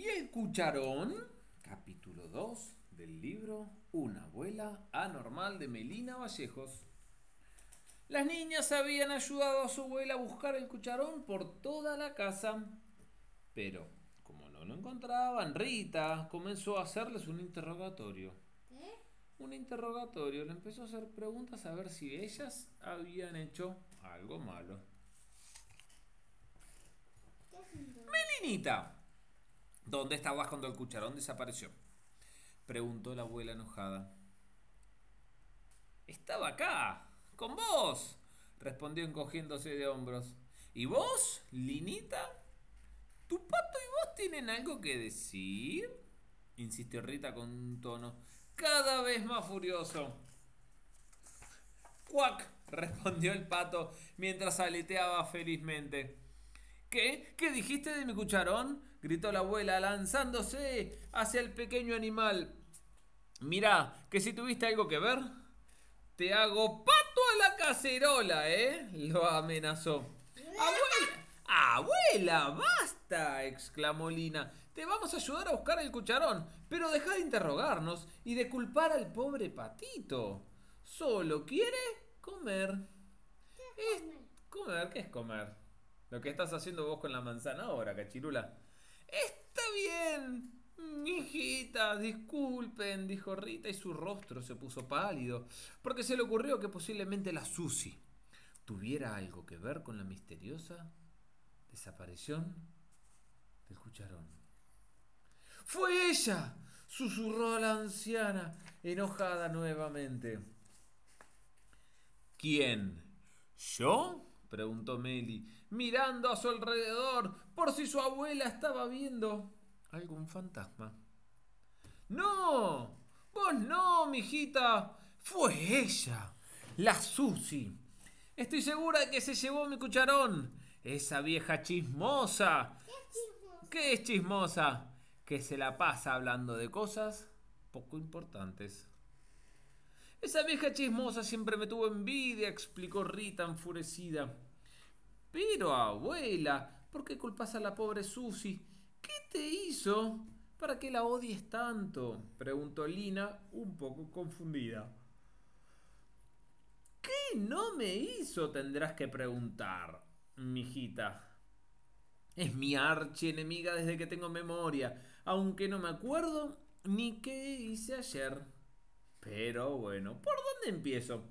¿Y el cucharón? Capítulo 2 del libro Una abuela anormal de Melina Vallejos. Las niñas habían ayudado a su abuela a buscar el cucharón por toda la casa. Pero, como no lo encontraban, Rita comenzó a hacerles un interrogatorio. ¿Qué? Un interrogatorio. Le empezó a hacer preguntas a ver si ellas habían hecho algo malo. ¿Qué es un do- Melinita, ¿dónde estabas cuando el cucharón desapareció? Preguntó la abuela enojada. Estaba acá, con vos, respondió encogiéndose de hombros. ¿Y vos, Linita? ¿Tu pato y vos tienen algo que decir? insistió Rita con un tono cada vez más furioso. ¡Cuac! respondió el pato mientras aleteaba felizmente. ¿Qué? ¿Qué dijiste de mi cucharón? gritó la abuela lanzándose hacia el pequeño animal. Mirá, que si tuviste algo que ver, te hago pato a la cacerola, ¿eh? lo amenazó. ¡Abuela! ¡Abuela! ¡Basta! exclamó Lina. Te vamos a ayudar a buscar el cucharón, pero deja de interrogarnos y de culpar al pobre patito. Solo quiere comer. Es comer, ¿qué es comer? Lo que estás haciendo vos con la manzana ahora, cachirula. Está bien, mijita, disculpen, dijo Rita y su rostro se puso pálido, porque se le ocurrió que posiblemente la Susi tuviera algo que ver con la misteriosa desaparición del cucharón. ¡Fue ella! susurró la anciana, enojada nuevamente. ¿Quién? ¿Yo? Preguntó Meli, mirando a su alrededor por si su abuela estaba viendo algún fantasma. ¡No! ¡Vos no, mijita! ¡Fue ella! ¡La Susi! Estoy segura de que se llevó mi cucharón. Esa vieja chismosa. ¿Qué es chismosa? Que se la pasa hablando de cosas poco importantes. Esa vieja chismosa siempre me tuvo envidia, explicó Rita enfurecida. Pero, abuela, ¿por qué culpas a la pobre Susi? ¿Qué te hizo para que la odies tanto? preguntó Lina, un poco confundida. ¿Qué no me hizo? Tendrás que preguntar, mijita. Es mi archienemiga desde que tengo memoria, aunque no me acuerdo ni qué hice ayer. Pero bueno, ¿por dónde empiezo?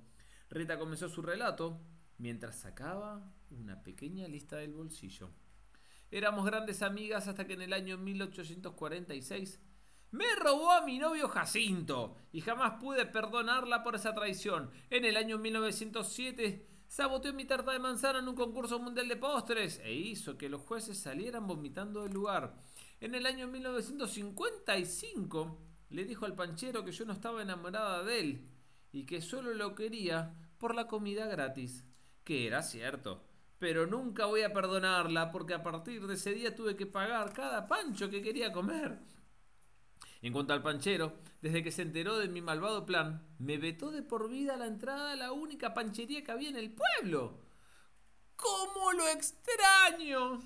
Rita comenzó su relato mientras sacaba una pequeña lista del bolsillo. Éramos grandes amigas hasta que en el año 1846 me robó a mi novio Jacinto y jamás pude perdonarla por esa traición. En el año 1907 saboteó mi tarta de manzana en un concurso mundial de postres e hizo que los jueces salieran vomitando del lugar. En el año 1955 le dijo al panchero que yo no estaba enamorada de él y que solo lo quería por la comida gratis. Que era cierto. Pero nunca voy a perdonarla porque a partir de ese día tuve que pagar cada pancho que quería comer. En cuanto al panchero, desde que se enteró de mi malvado plan, me vetó de por vida la entrada a la única panchería que había en el pueblo. ¿Cómo lo extraño?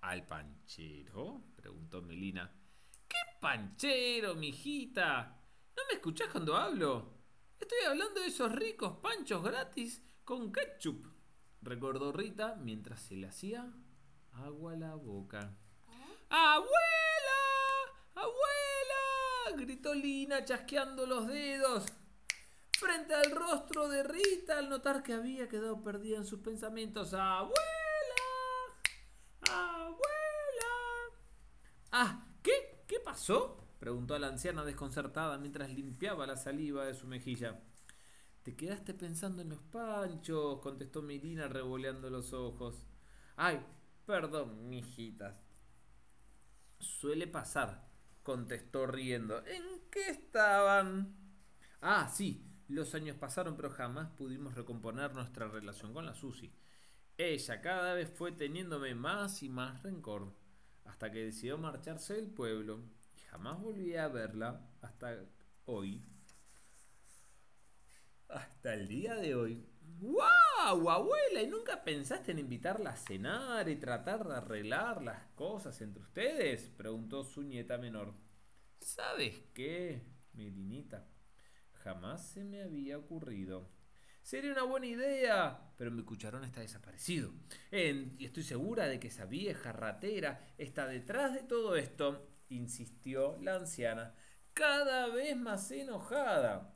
¿Al panchero? preguntó Melina. ¿Qué panchero, mijita? ¿No me escuchás cuando hablo? Estoy hablando de esos ricos panchos gratis con ketchup, recordó Rita mientras se le hacía agua a la boca. ¡Abuela! ¡Abuela! gritó Lina chasqueando los dedos. Frente al rostro de Rita al notar que había quedado perdida en sus pensamientos. ¡Abuela! ¡Abuela! Ah, ¿qué? ¿Qué pasó? preguntó la anciana desconcertada mientras limpiaba la saliva de su mejilla. Te quedaste pensando en los panchos, contestó Mirina revoleando los ojos. Ay, perdón, mijitas. Suele pasar, contestó riendo. ¿En qué estaban? Ah, sí, los años pasaron, pero jamás pudimos recomponer nuestra relación con la Susi. Ella cada vez fue teniéndome más y más rencor, hasta que decidió marcharse del pueblo y jamás volví a verla hasta hoy. Hasta el día de hoy. ¡Wow, abuela! ¿Y nunca pensaste en invitarla a cenar y tratar de arreglar las cosas entre ustedes? Preguntó su nieta menor. ¿Sabes qué, Melinita? Jamás se me había ocurrido. Sería una buena idea, pero mi cucharón está desaparecido. Y estoy segura de que esa vieja ratera está detrás de todo esto, insistió la anciana, cada vez más enojada.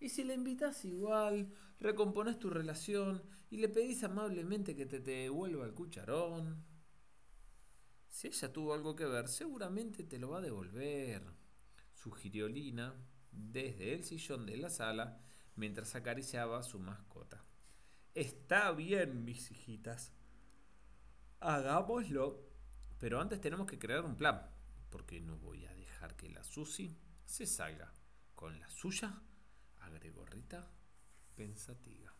Y si la invitas igual, recompones tu relación y le pedís amablemente que te, te devuelva el cucharón. Si ella tuvo algo que ver, seguramente te lo va a devolver, sugirió Lina desde el sillón de la sala mientras acariciaba a su mascota. Está bien, mis hijitas. Hagámoslo. Pero antes tenemos que crear un plan, porque no voy a dejar que la Susi se salga con la suya, Rita pensativa.